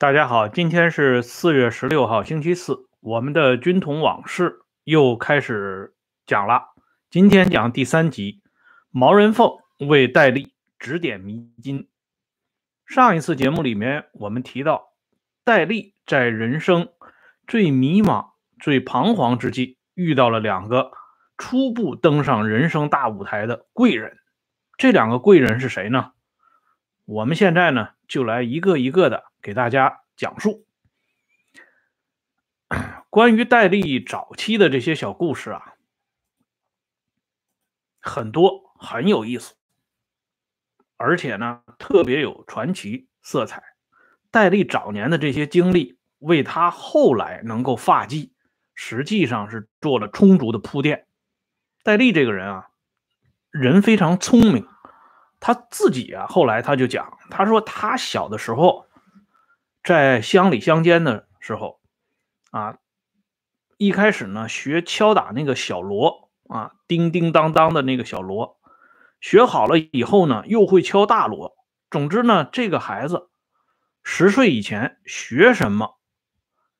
大家好，今天是四月十六号，星期四，我们的军统往事又开始讲了。今天讲第三集，毛人凤为戴笠指点迷津。上一次节目里面，我们提到戴笠在人生最迷茫、最彷徨之际，遇到了两个初步登上人生大舞台的贵人。这两个贵人是谁呢？我们现在呢，就来一个一个的。给大家讲述关于戴笠早期的这些小故事啊，很多很有意思，而且呢特别有传奇色彩。戴笠早年的这些经历，为他后来能够发迹，实际上是做了充足的铺垫。戴笠这个人啊，人非常聪明，他自己啊后来他就讲，他说他小的时候。在乡里乡间的时候，啊，一开始呢学敲打那个小锣啊，叮叮当当的那个小锣，学好了以后呢，又会敲大锣。总之呢，这个孩子十岁以前学什么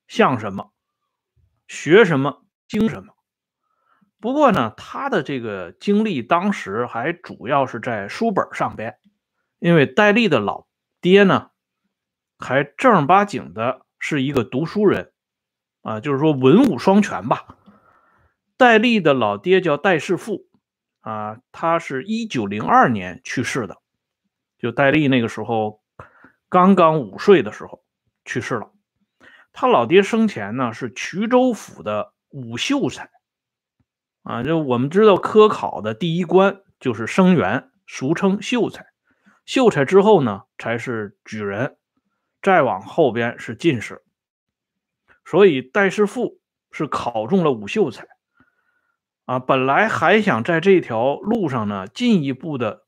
像什么，学什么精什么。不过呢，他的这个经历当时还主要是在书本上边，因为戴笠的老爹呢。还正儿八经的是一个读书人，啊，就是说文武双全吧。戴笠的老爹叫戴世富，啊，他是一九零二年去世的，就戴笠那个时候刚刚五岁的时候去世了。他老爹生前呢是衢州府的武秀才，啊，就我们知道科考的第一关就是生员，俗称秀才。秀才之后呢才是举人。再往后边是进士，所以戴世富是考中了武秀才，啊，本来还想在这条路上呢进一步的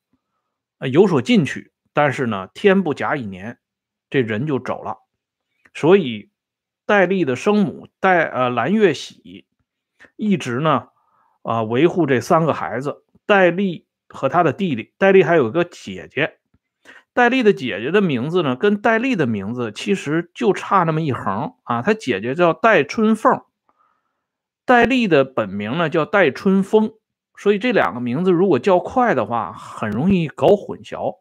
有所进取，但是呢天不假以年，这人就走了，所以戴笠的生母戴呃蓝月喜一直呢啊维护这三个孩子，戴笠和他的弟弟，戴笠还有一个姐姐。戴笠的姐姐的名字呢，跟戴笠的名字其实就差那么一横啊。他姐姐叫戴春凤，戴笠的本名呢叫戴春风，所以这两个名字如果叫快的话，很容易搞混淆。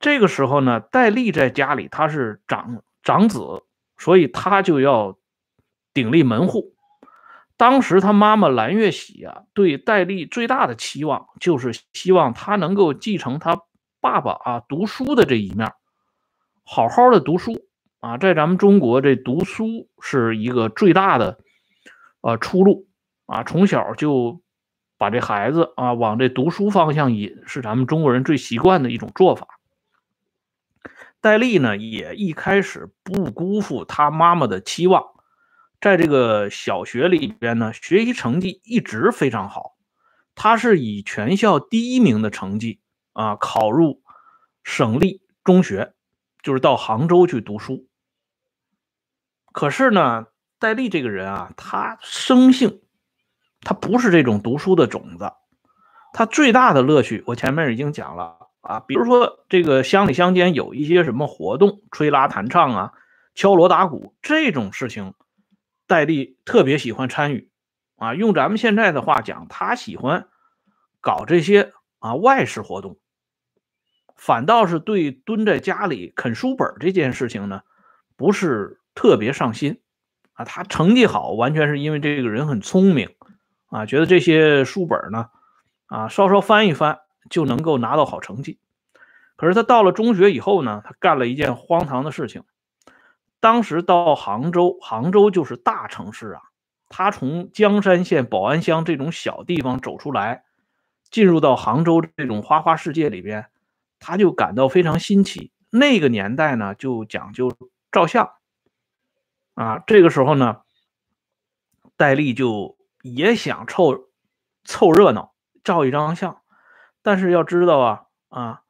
这个时候呢，戴笠在家里他是长长子，所以他就要鼎立门户。当时他妈妈蓝月喜啊，对戴笠最大的期望就是希望他能够继承他。爸爸啊，读书的这一面，好好的读书啊，在咱们中国这读书是一个最大的呃出路啊，从小就把这孩子啊往这读书方向引，是咱们中国人最习惯的一种做法。戴笠呢，也一开始不辜负他妈妈的期望，在这个小学里边呢，学习成绩一直非常好，他是以全校第一名的成绩。啊，考入省立中学，就是到杭州去读书。可是呢，戴笠这个人啊，他生性，他不是这种读书的种子。他最大的乐趣，我前面已经讲了啊，比如说这个乡里乡间有一些什么活动，吹拉弹唱啊，敲锣打鼓这种事情，戴笠特别喜欢参与。啊，用咱们现在的话讲，他喜欢搞这些。啊，外事活动，反倒是对蹲在家里啃书本这件事情呢，不是特别上心。啊，他成绩好，完全是因为这个人很聪明，啊，觉得这些书本呢，啊，稍稍翻一翻就能够拿到好成绩。可是他到了中学以后呢，他干了一件荒唐的事情。当时到杭州，杭州就是大城市啊，他从江山县保安乡这种小地方走出来。进入到杭州这种花花世界里边，他就感到非常新奇。那个年代呢，就讲究照相啊。这个时候呢，戴笠就也想凑凑热闹，照一张相。但是要知道啊啊，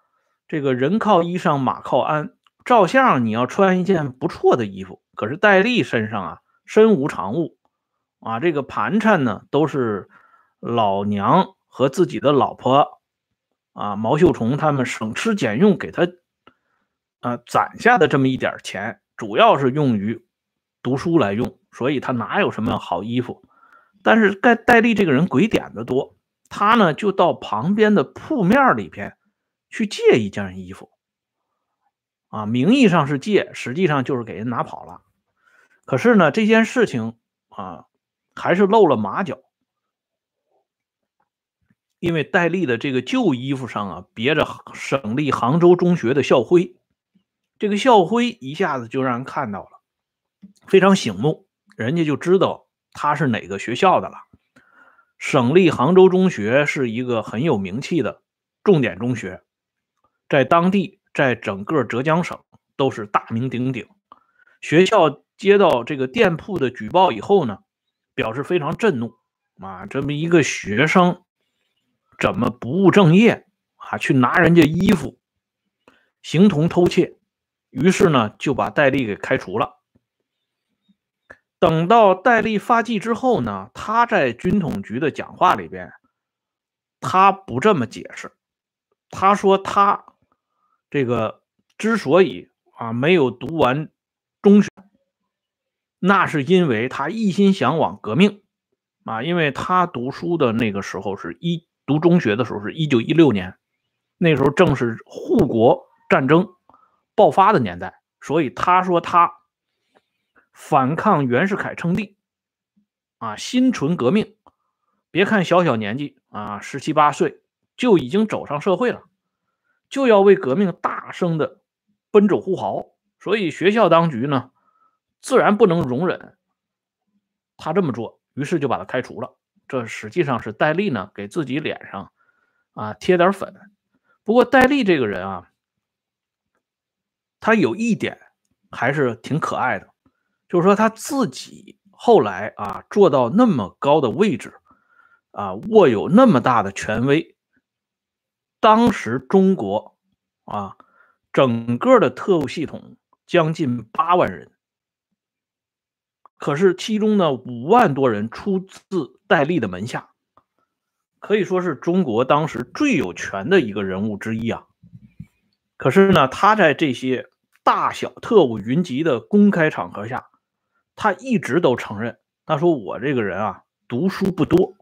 这个人靠衣裳，马靠鞍，照相你要穿一件不错的衣服。可是戴笠身上啊身无长物啊，这个盘缠呢都是老娘。和自己的老婆啊毛秀虫他们省吃俭用给他啊攒下的这么一点钱，主要是用于读书来用，所以他哪有什么好衣服？但是戴戴笠这个人鬼点子多，他呢就到旁边的铺面里边去借一件衣服，啊，名义上是借，实际上就是给人拿跑了。可是呢，这件事情啊，还是露了马脚。因为戴笠的这个旧衣服上啊别着省立杭州中学的校徽，这个校徽一下子就让人看到了，非常醒目，人家就知道他是哪个学校的了。省立杭州中学是一个很有名气的重点中学，在当地，在整个浙江省都是大名鼎鼎。学校接到这个店铺的举报以后呢，表示非常震怒啊，这么一个学生。怎么不务正业啊？去拿人家衣服，形同偷窃。于是呢，就把戴笠给开除了。等到戴笠发迹之后呢，他在军统局的讲话里边，他不这么解释。他说他这个之所以啊没有读完中学，那是因为他一心向往革命啊，因为他读书的那个时候是一。读中学的时候是一九一六年，那时候正是护国战争爆发的年代，所以他说他反抗袁世凯称帝，啊，心存革命。别看小小年纪啊，十七八岁就已经走上社会了，就要为革命大声的奔走呼号。所以学校当局呢，自然不能容忍他这么做，于是就把他开除了。这实际上是戴笠呢给自己脸上啊贴点粉。不过戴笠这个人啊，他有一点还是挺可爱的，就是说他自己后来啊做到那么高的位置啊，握有那么大的权威。当时中国啊，整个的特务系统将近八万人。可是其中呢，五万多人出自戴笠的门下，可以说是中国当时最有权的一个人物之一啊。可是呢，他在这些大小特务云集的公开场合下，他一直都承认，他说我这个人啊，读书不多，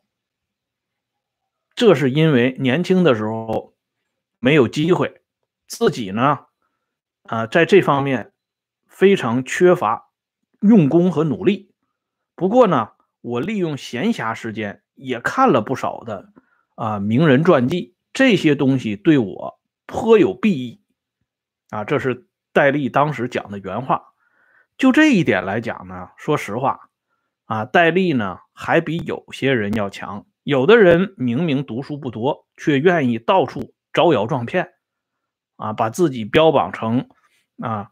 这是因为年轻的时候没有机会，自己呢，啊，在这方面非常缺乏。用功和努力，不过呢，我利用闲暇时间也看了不少的啊名人传记，这些东西对我颇有裨益啊。这是戴笠当时讲的原话。就这一点来讲呢，说实话啊，戴笠呢还比有些人要强。有的人明明读书不多，却愿意到处招摇撞骗啊，把自己标榜成啊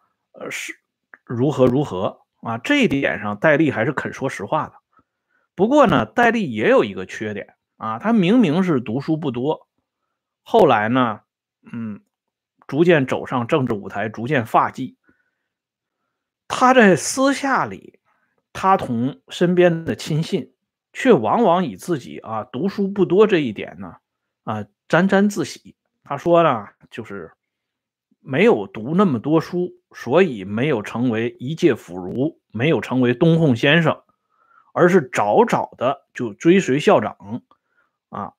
是如何如何。啊，这一点上，戴笠还是肯说实话的。不过呢，戴笠也有一个缺点啊，他明明是读书不多，后来呢，嗯，逐渐走上政治舞台，逐渐发迹。他在私下里，他同身边的亲信，却往往以自己啊读书不多这一点呢，啊沾沾自喜。他说呢，就是。没有读那么多书，所以没有成为一介腐儒，没有成为东烘先生，而是早早的就追随校长，啊，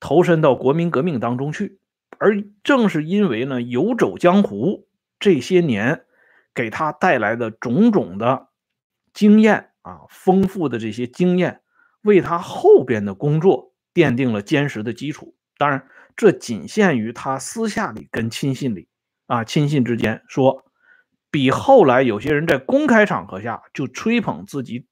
投身到国民革命当中去。而正是因为呢，游走江湖这些年给他带来的种种的经验啊，丰富的这些经验，为他后边的工作奠定了坚实的基础。当然。这仅限于他私下里跟亲信里啊，亲信之间说，比后来有些人在公开场合下就吹捧自己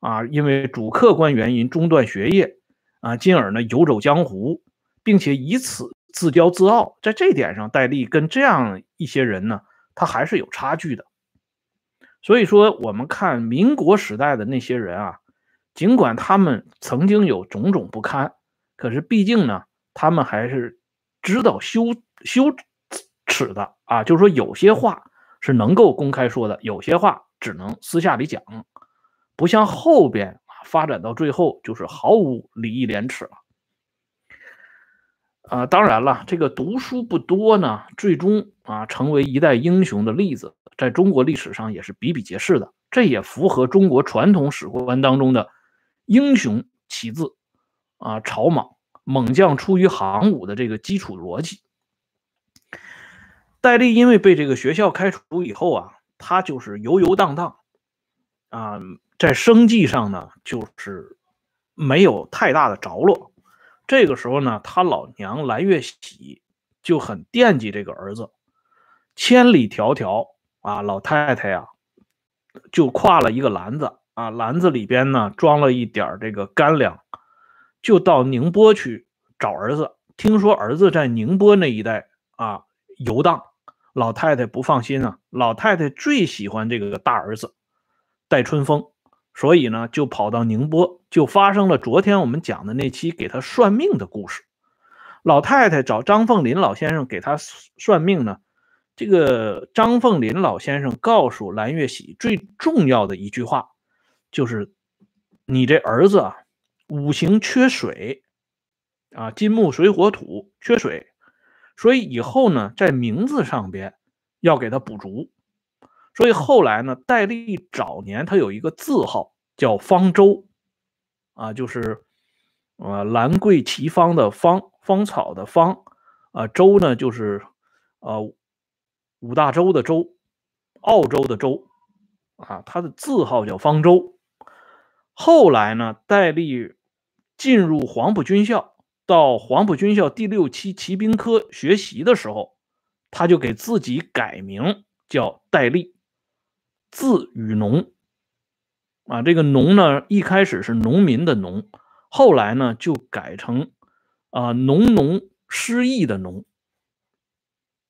啊，因为主客观原因中断学业啊，进而呢游走江湖，并且以此自骄自傲，在这点上，戴笠跟这样一些人呢，他还是有差距的。所以说，我们看民国时代的那些人啊，尽管他们曾经有种种不堪，可是毕竟呢。他们还是知道羞羞耻的啊，就是说有些话是能够公开说的，有些话只能私下里讲，不像后边发展到最后就是毫无礼义廉耻了。啊，当然了，这个读书不多呢，最终啊成为一代英雄的例子，在中国历史上也是比比皆是的。这也符合中国传统史观当中的“英雄起自啊草莽，猛将出于行伍”的这个基础逻辑。戴笠因为被这个学校开除以后啊，他就是游游荡荡啊，在生计上呢就是没有太大的着落。这个时候呢，他老娘蓝月喜就很惦记这个儿子，千里迢迢啊，老太太呀，就挎了一个篮子啊，篮子里边呢装了一点这个干粮，就到宁波去找儿子。听说儿子在宁波那一带啊游荡，老太太不放心啊，老太太最喜欢这个大儿子戴春风。所以呢，就跑到宁波，就发生了昨天我们讲的那期给他算命的故事。老太太找张凤林老先生给他算命呢，这个张凤林老先生告诉蓝月喜最重要的一句话，就是你这儿子啊，五行缺水啊，金木水火土缺水，所以以后呢，在名字上边要给他补足。所以后来呢，戴笠早年他有一个字号叫方舟，啊，就是呃兰桂齐芳的芳，芳草的芳，啊舟呢就是呃五大洲的洲，澳洲的洲，啊，他的字号叫方舟。后来呢，戴笠进入黄埔军校，到黄埔军校第六期骑兵科学习的时候，他就给自己改名叫戴笠。字雨农，啊，这个农呢，一开始是农民的农，后来呢就改成啊农农失意的农，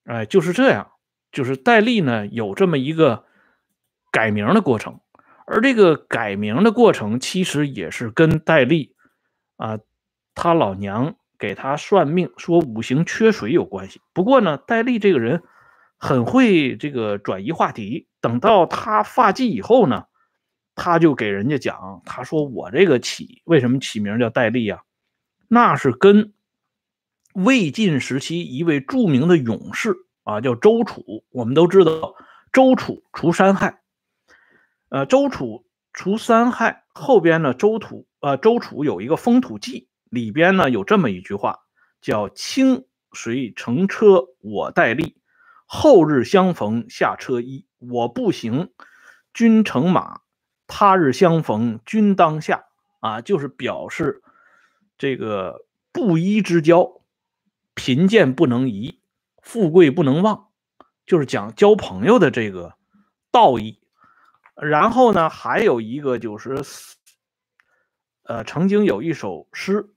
哎，就是这样，就是戴笠呢有这么一个改名的过程，而这个改名的过程其实也是跟戴笠啊他老娘给他算命说五行缺水有关系。不过呢，戴笠这个人。很会这个转移话题。等到他发迹以后呢，他就给人家讲，他说我这个起为什么起名叫戴笠啊？那是跟魏晋时期一位著名的勇士啊，叫周楚。我们都知道周楚除三害，呃，周楚除三害后边呢，周土呃周楚有一个风土记，里边呢有这么一句话，叫清水乘车我戴笠。后日相逢下车衣，我不行，君乘马；他日相逢君当下。啊，就是表示这个布衣之交，贫贱不能移，富贵不能忘，就是讲交朋友的这个道义。然后呢，还有一个就是，呃，曾经有一首诗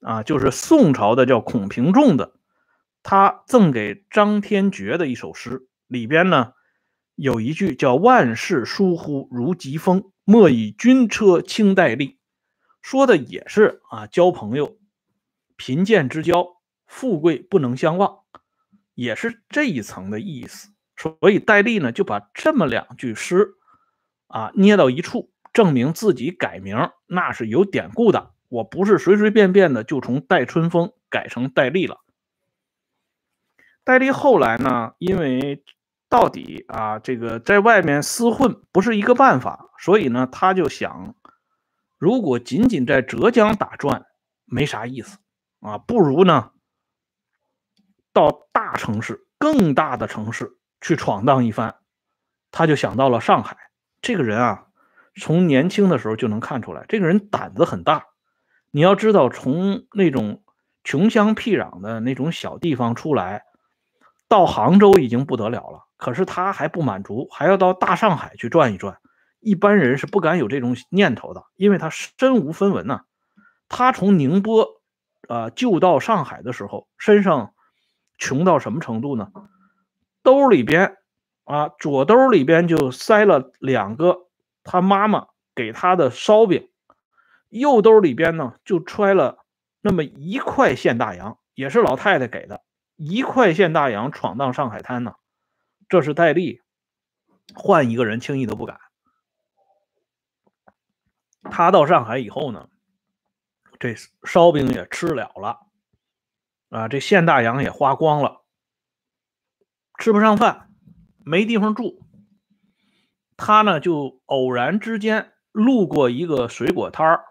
啊，就是宋朝的叫孔平仲的。他赠给张天觉的一首诗，里边呢有一句叫“万事疏忽如疾风，莫以军车轻待力”，说的也是啊，交朋友，贫贱之交，富贵不能相忘，也是这一层的意思。所以戴笠呢就把这么两句诗啊捏到一处，证明自己改名那是有典故的，我不是随随便便的就从戴春风改成戴笠了。戴笠后来呢，因为到底啊，这个在外面厮混不是一个办法，所以呢，他就想，如果仅仅在浙江打转没啥意思啊，不如呢，到大城市、更大的城市去闯荡一番。他就想到了上海。这个人啊，从年轻的时候就能看出来，这个人胆子很大。你要知道，从那种穷乡僻壤的那种小地方出来。到杭州已经不得了了，可是他还不满足，还要到大上海去转一转。一般人是不敢有这种念头的，因为他身无分文呐。他从宁波，啊，就到上海的时候，身上穷到什么程度呢？兜里边，啊，左兜里边就塞了两个他妈妈给他的烧饼，右兜里边呢就揣了那么一块现大洋，也是老太太给的。一块现大洋闯荡上海滩呢，这是戴笠，换一个人轻易都不敢。他到上海以后呢，这烧饼也吃了了，啊，这现大洋也花光了，吃不上饭，没地方住。他呢就偶然之间路过一个水果摊儿，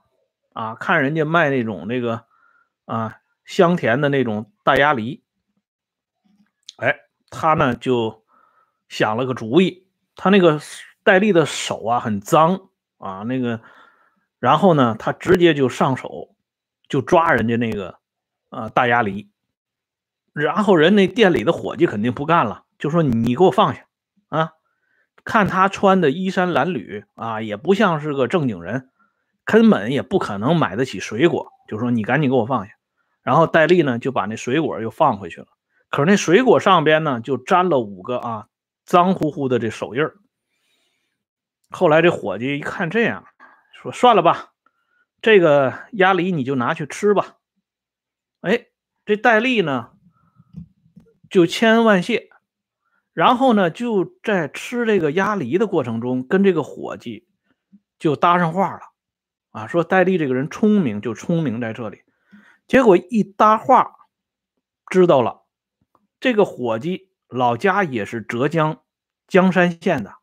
啊，看人家卖那种那个啊香甜的那种大鸭梨，哎，他呢就想了个主意，他那个戴笠的手啊很脏啊，那个，然后呢他直接就上手就抓人家那个啊大鸭梨，然后人那店里的伙计肯定不干了，就说你给我放下啊。看他穿的衣衫褴褛啊，也不像是个正经人，根本也不可能买得起水果。就说你赶紧给我放下。然后戴笠呢就把那水果又放回去了。可是那水果上边呢就沾了五个啊脏乎乎的这手印儿。后来这伙计一看这样，说算了吧，这个鸭梨你就拿去吃吧。哎，这戴笠呢就千恩万谢。然后呢，就在吃这个鸭梨的过程中，跟这个伙计就搭上话了，啊，说戴笠这个人聪明，就聪明在这里。结果一搭话，知道了，这个伙计老家也是浙江江山县的。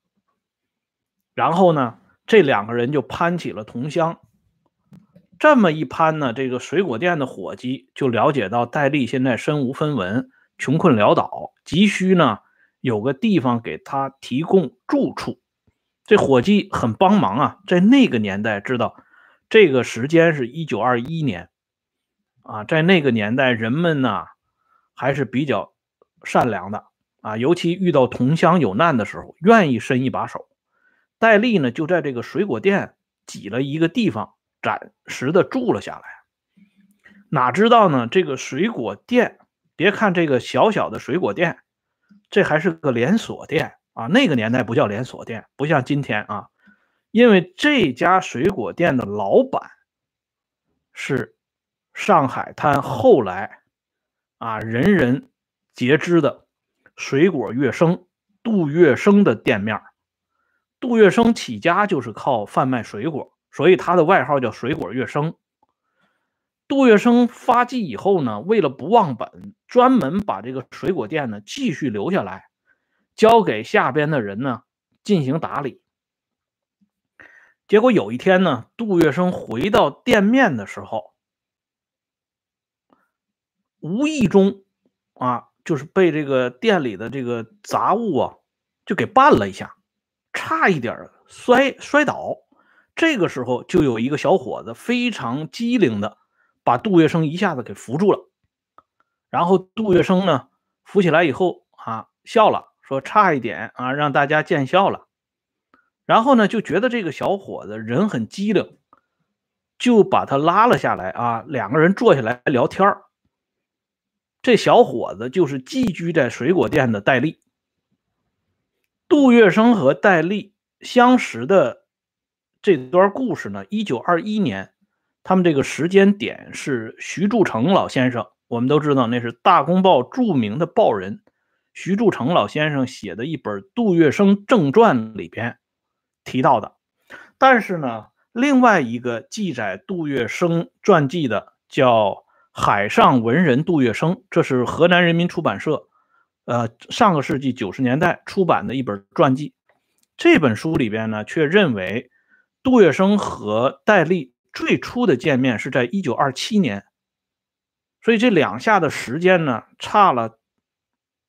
然后呢，这两个人就攀起了同乡。这么一攀呢，这个水果店的伙计就了解到戴笠现在身无分文，穷困潦倒，急需呢。有个地方给他提供住处，这伙计很帮忙啊。在那个年代，知道这个时间是一九二一年啊，在那个年代，人们呢还是比较善良的啊，尤其遇到同乡有难的时候，愿意伸一把手。戴笠呢就在这个水果店挤了一个地方，暂时的住了下来。哪知道呢，这个水果店，别看这个小小的水果店。这还是个连锁店啊，那个年代不叫连锁店，不像今天啊。因为这家水果店的老板是上海滩后来啊人人皆知的水果月生杜月笙的店面。杜月笙起家就是靠贩卖水果，所以他的外号叫水果月生。杜月笙发迹以后呢，为了不忘本，专门把这个水果店呢继续留下来，交给下边的人呢进行打理。结果有一天呢，杜月笙回到店面的时候，无意中啊，就是被这个店里的这个杂物啊就给绊了一下，差一点摔摔倒。这个时候就有一个小伙子非常机灵的。把杜月笙一下子给扶住了，然后杜月笙呢扶起来以后啊笑了，说差一点啊让大家见笑了，然后呢就觉得这个小伙子人很机灵，就把他拉了下来啊，两个人坐下来聊天这小伙子就是寄居在水果店的戴笠。杜月笙和戴笠相识的这段故事呢，一九二一年。他们这个时间点是徐铸成老先生，我们都知道那是《大公报》著名的报人，徐铸成老先生写的一本《杜月笙正传》里边提到的。但是呢，另外一个记载杜月笙传记的叫《海上文人杜月笙》，这是河南人民出版社，呃，上个世纪九十年代出版的一本传记。这本书里边呢，却认为杜月笙和戴笠。最初的见面是在一九二七年，所以这两下的时间呢差了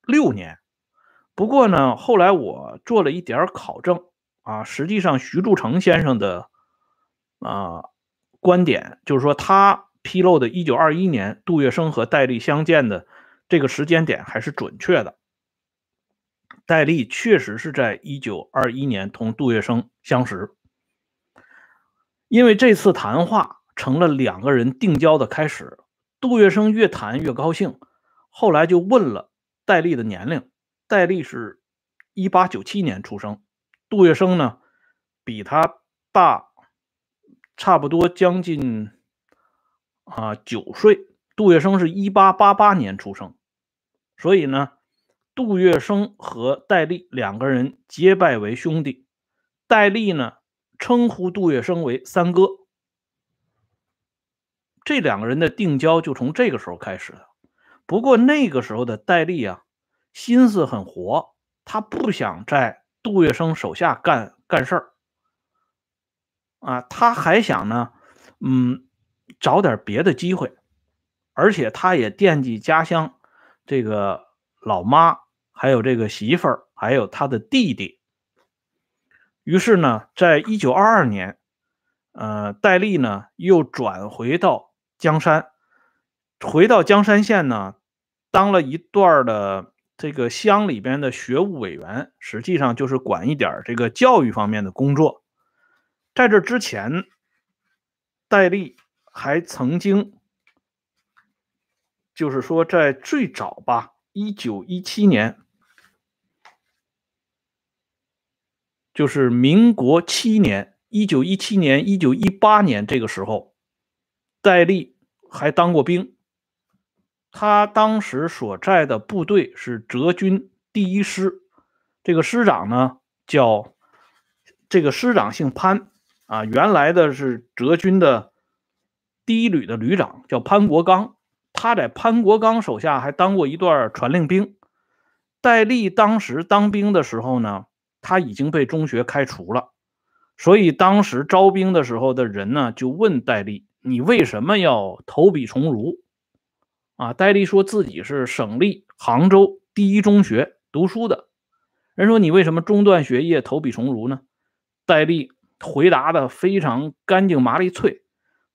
六年。不过呢，后来我做了一点考证啊，实际上徐铸成先生的啊观点就是说，他披露的1921年杜月笙和戴笠相见的这个时间点还是准确的。戴笠确实是在1921年同杜月笙相识。因为这次谈话成了两个人定交的开始，杜月笙越谈越高兴，后来就问了戴笠的年龄。戴笠是一八九七年出生，杜月笙呢比他大差不多将近啊九岁。杜月笙是一八八八年出生，所以呢，杜月笙和戴笠两个人结拜为兄弟。戴笠呢。称呼杜月笙为三哥，这两个人的定交就从这个时候开始的。不过那个时候的戴笠啊，心思很活，他不想在杜月笙手下干干事儿啊，他还想呢，嗯，找点别的机会，而且他也惦记家乡这个老妈，还有这个媳妇儿，还有他的弟弟。于是呢，在一九二二年，呃，戴笠呢又转回到江山。回到江山县呢，当了一段的这个乡里边的学务委员，实际上就是管一点这个教育方面的工作。在这之前，戴笠还曾经，就是说在最早吧，一九一七年，就是民国七年，一九一七年、一九一八年这个时候，戴笠还当过兵。他当时所在的部队是浙军第一师，这个师长呢叫这个师长姓潘啊，原来的是浙军的第一旅的旅长叫潘国刚，他在潘国刚手下还当过一段传令兵。戴笠当时当兵的时候呢，他已经被中学开除了，所以当时招兵的时候的人呢就问戴笠：“你为什么要投笔从儒？”啊，戴笠说自己是省立杭州第一中学读书的。人说你为什么中断学业投笔从儒呢？戴笠回答的非常干净麻利脆，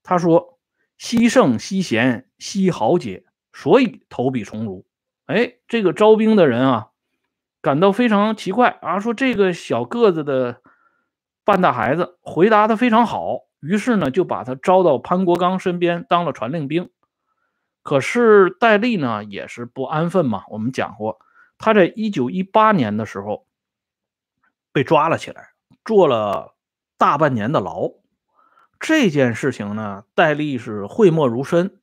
他说：“惜圣惜贤惜豪杰，所以投笔从儒。”哎，这个招兵的人啊，感到非常奇怪啊，说这个小个子的半大孩子回答的非常好，于是呢就把他招到潘国刚身边当了传令兵。可是戴笠呢也是不安分嘛。我们讲过，他在一九一八年的时候被抓了起来，坐了大半年的牢。这件事情呢，戴笠是讳莫如深。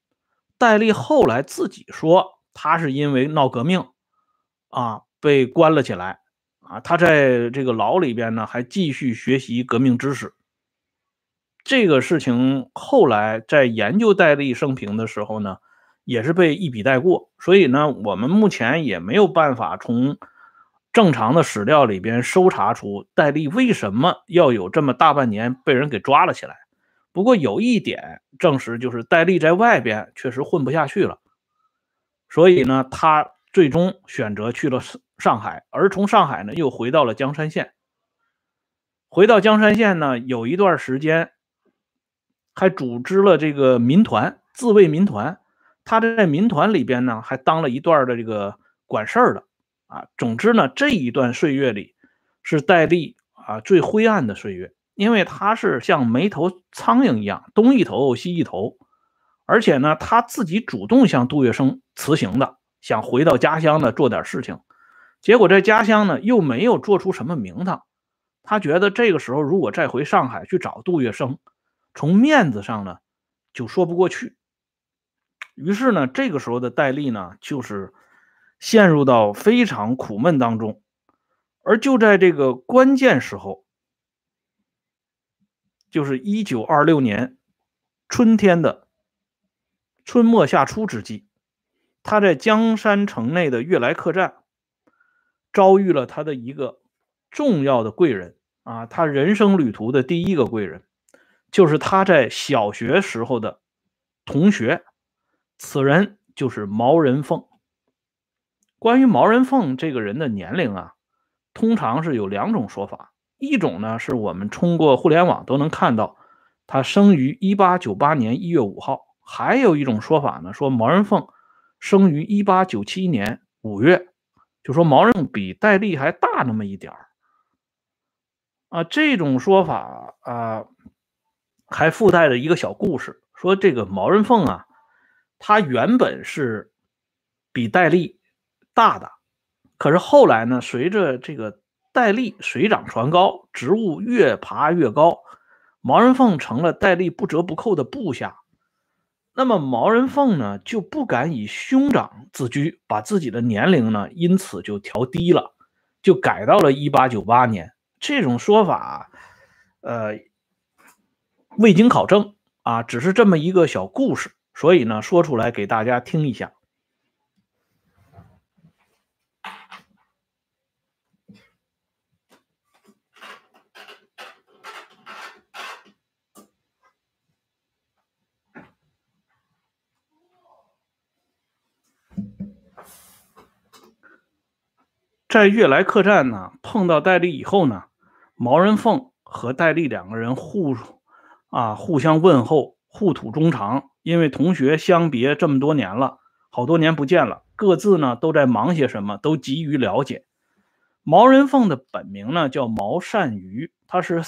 戴笠后来自己说，他是因为闹革命啊被关了起来啊。他在这个牢里边呢，还继续学习革命知识。这个事情后来在研究戴笠生平的时候呢。也是被一笔带过，所以呢，我们目前也没有办法从正常的史料里边搜查出戴笠为什么要有这么大半年被人给抓了起来。不过有一点证实，就是戴笠在外边确实混不下去了，所以呢，他最终选择去了上海，而从上海呢又回到了江山县。回到江山县呢，有一段时间还组织了这个民团，自卫民团。他在民团里边呢，还当了一段的这个管事儿的啊。总之呢，这一段岁月里是戴笠啊最灰暗的岁月，因为他是像没头苍蝇一样东一头西一头，而且呢，他自己主动向杜月笙辞行的，想回到家乡呢做点事情，结果在家乡呢又没有做出什么名堂。他觉得这个时候如果再回上海去找杜月笙，从面子上呢就说不过去。于是呢，这个时候的戴笠呢，就是陷入到非常苦闷当中。而就在这个关键时候，就是一九二六年春天的春末夏初之际，他在江山城内的悦来客栈遭遇了他的一个重要的贵人啊，他人生旅途的第一个贵人，就是他在小学时候的同学。此人就是毛人凤。关于毛人凤这个人的年龄啊，通常是有两种说法。一种呢，是我们通过互联网都能看到，他生于一八九八年一月五号；还有一种说法呢，说毛人凤生于一八九七年五月，就说毛人比戴笠还大那么一点儿。啊，这种说法啊，还附带着一个小故事，说这个毛人凤啊。他原本是比戴笠大的，可是后来呢，随着这个戴笠水涨船高，职务越爬越高，毛人凤成了戴笠不折不扣的部下。那么毛人凤呢，就不敢以兄长自居，把自己的年龄呢，因此就调低了，就改到了一八九八年。这种说法，呃，未经考证啊，只是这么一个小故事。所以呢，说出来给大家听一下。在悦来客栈呢碰到戴笠以后呢，毛人凤和戴笠两个人互啊互相问候，互吐衷肠。因为同学相别这么多年了，好多年不见了，各自呢都在忙些什么，都急于了解。毛人凤的本名呢叫毛善瑜，他是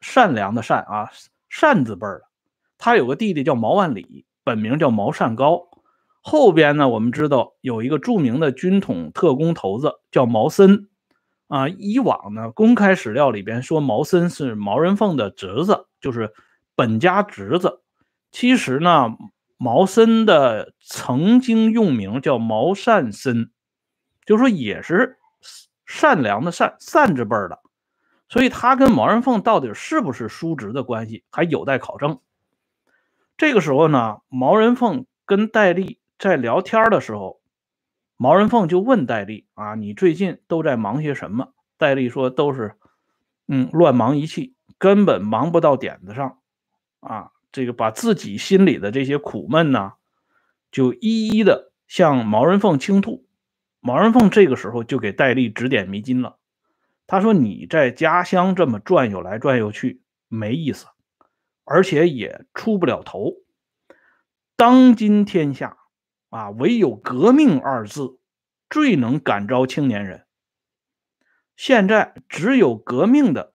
善良的善啊善字辈的。他有个弟弟叫毛万里，本名叫毛善高。后边呢，我们知道有一个著名的军统特工头子叫毛森，啊，以往呢公开史料里边说毛森是毛人凤的侄子，就是本家侄子。其实呢，毛森的曾经用名叫毛善森，就说也是善良的善善字辈的，所以他跟毛人凤到底是不是叔侄的关系，还有待考证。这个时候呢，毛人凤跟戴笠。在聊天的时候，毛人凤就问戴笠：“啊，你最近都在忙些什么？”戴笠说：“都是，嗯，乱忙一气，根本忙不到点子上。”啊，这个把自己心里的这些苦闷呢，就一一的向毛人凤倾吐。毛人凤这个时候就给戴笠指点迷津了。他说：“你在家乡这么转悠来转悠去，没意思，而且也出不了头。当今天下。”啊，唯有革命二字最能感召青年人。现在只有革命的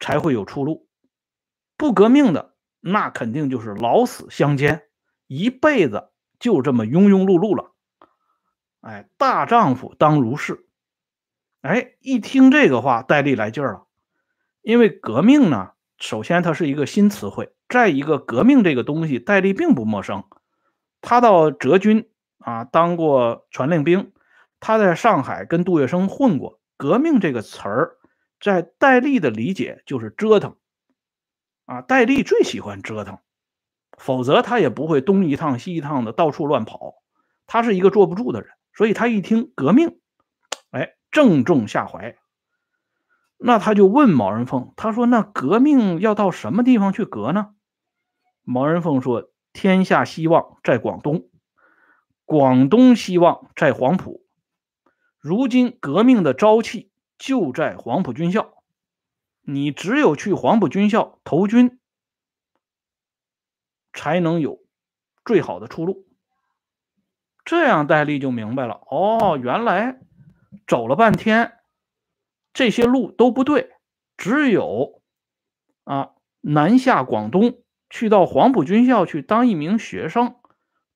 才会有出路，不革命的那肯定就是老死相间，一辈子就这么庸庸碌碌了。哎，大丈夫当如是。哎，一听这个话，戴笠来劲儿了，因为革命呢，首先它是一个新词汇，再一个革命这个东西，戴笠并不陌生。他到浙军啊，当过传令兵，他在上海跟杜月笙混过。革命这个词儿，在戴笠的理解就是折腾。啊，戴笠最喜欢折腾，否则他也不会东一趟西一趟的到处乱跑。他是一个坐不住的人，所以他一听革命，哎，正中下怀。那他就问毛人凤，他说：“那革命要到什么地方去革呢？”毛人凤说。天下希望在广东，广东希望在黄埔。如今革命的朝气就在黄埔军校，你只有去黄埔军校投军，才能有最好的出路。这样戴笠就明白了，哦，原来走了半天，这些路都不对，只有啊南下广东。去到黄埔军校去当一名学生，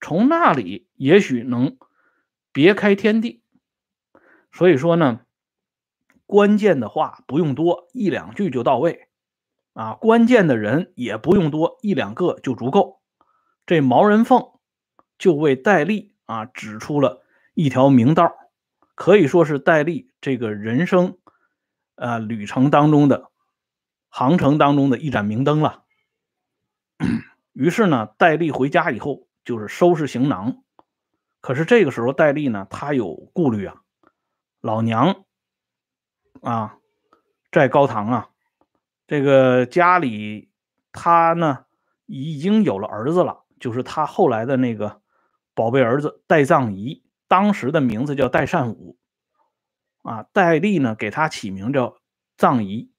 从那里也许能别开天地。所以说呢，关键的话不用多，一两句就到位啊。关键的人也不用多，一两个就足够。这毛人凤就为戴笠啊指出了一条明道，可以说是戴笠这个人生啊旅程当中的航程当中的一盏明灯了。于是呢，戴笠回家以后就是收拾行囊。可是这个时候，戴笠呢，他有顾虑啊。老娘啊，在高唐啊，这个家里他呢已经有了儿子了，就是他后来的那个宝贝儿子戴藏仪，当时的名字叫戴善武啊。戴笠呢给他起名叫藏仪。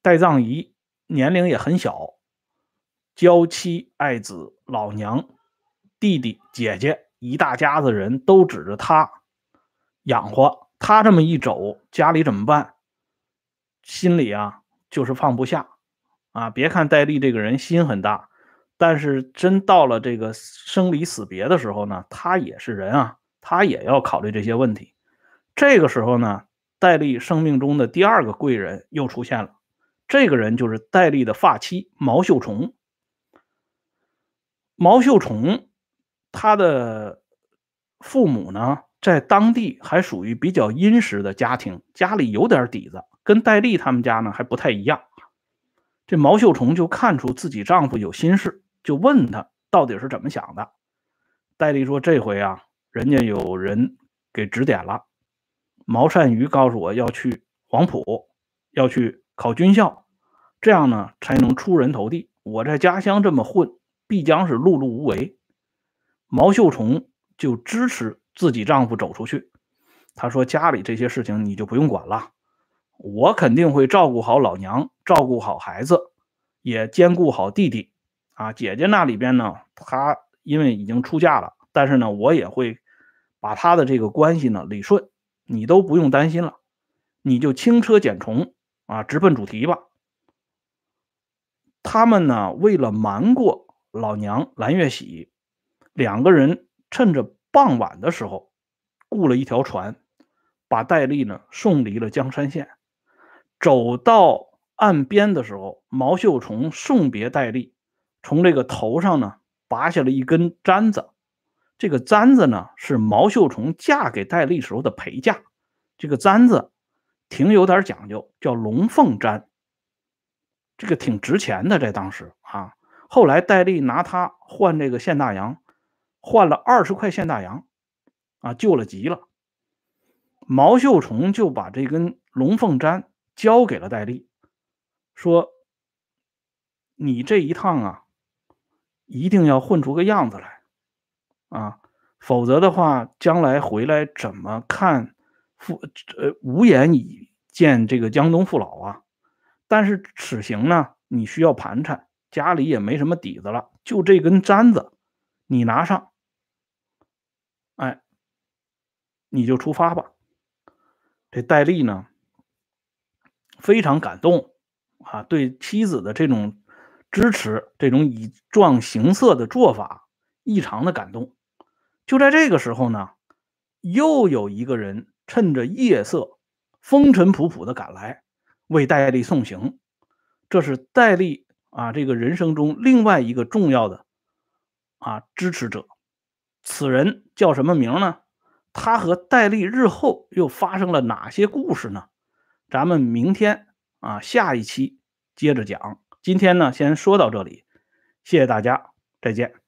戴藏仪年龄也很小。娇妻爱子，老娘、弟弟、姐姐，一大家子人都指着他养活。他这么一走，家里怎么办？心里啊，就是放不下啊。别看戴笠这个人心很大，但是真到了这个生离死别的时候呢，他也是人啊，他也要考虑这些问题。这个时候呢，戴笠生命中的第二个贵人又出现了，这个人就是戴笠的发妻毛秀虫。毛秀虫，他的父母呢，在当地还属于比较殷实的家庭，家里有点底子，跟戴笠他们家呢还不太一样。这毛秀虫就看出自己丈夫有心事，就问他到底是怎么想的。戴笠说：“这回啊，人家有人给指点了。毛善瑜告诉我要去黄埔，要去考军校，这样呢才能出人头地。我在家乡这么混。”必将是碌碌无为，毛秀虫就支持自己丈夫走出去。他说家里这些事情你就不用管了，我肯定会照顾好老娘，照顾好孩子，也兼顾好弟弟。啊，姐姐那里边呢，她因为已经出嫁了，但是呢，我也会把她的这个关系呢理顺，你都不用担心了，你就轻车简从啊，直奔主题吧。他们呢，为了瞒过老娘蓝月喜，两个人趁着傍晚的时候，雇了一条船，把戴笠呢送离了江山县。走到岸边的时候，毛秀虫送别戴笠，从这个头上呢拔下了一根簪子。这个簪子呢是毛秀虫嫁给戴笠时候的陪嫁。这个簪子挺有点讲究，叫龙凤簪。这个挺值钱的，在当时啊。后来戴笠拿他换这个现大洋，换了二十块现大洋，啊，救了急了。毛秀虫就把这根龙凤簪交给了戴笠，说：“你这一趟啊，一定要混出个样子来，啊，否则的话，将来回来怎么看父呃无颜以见这个江东父老啊。”但是此行呢，你需要盘缠，家里也没什么底子了，就这根簪子，你拿上，哎，你就出发吧。这戴笠呢，非常感动啊，对妻子的这种支持，这种以状行色的做法，异常的感动。就在这个时候呢，又有一个人趁着夜色，风尘仆仆的赶来。为戴笠送行，这是戴笠啊这个人生中另外一个重要的啊支持者。此人叫什么名呢？他和戴笠日后又发生了哪些故事呢？咱们明天啊下一期接着讲。今天呢先说到这里，谢谢大家，再见。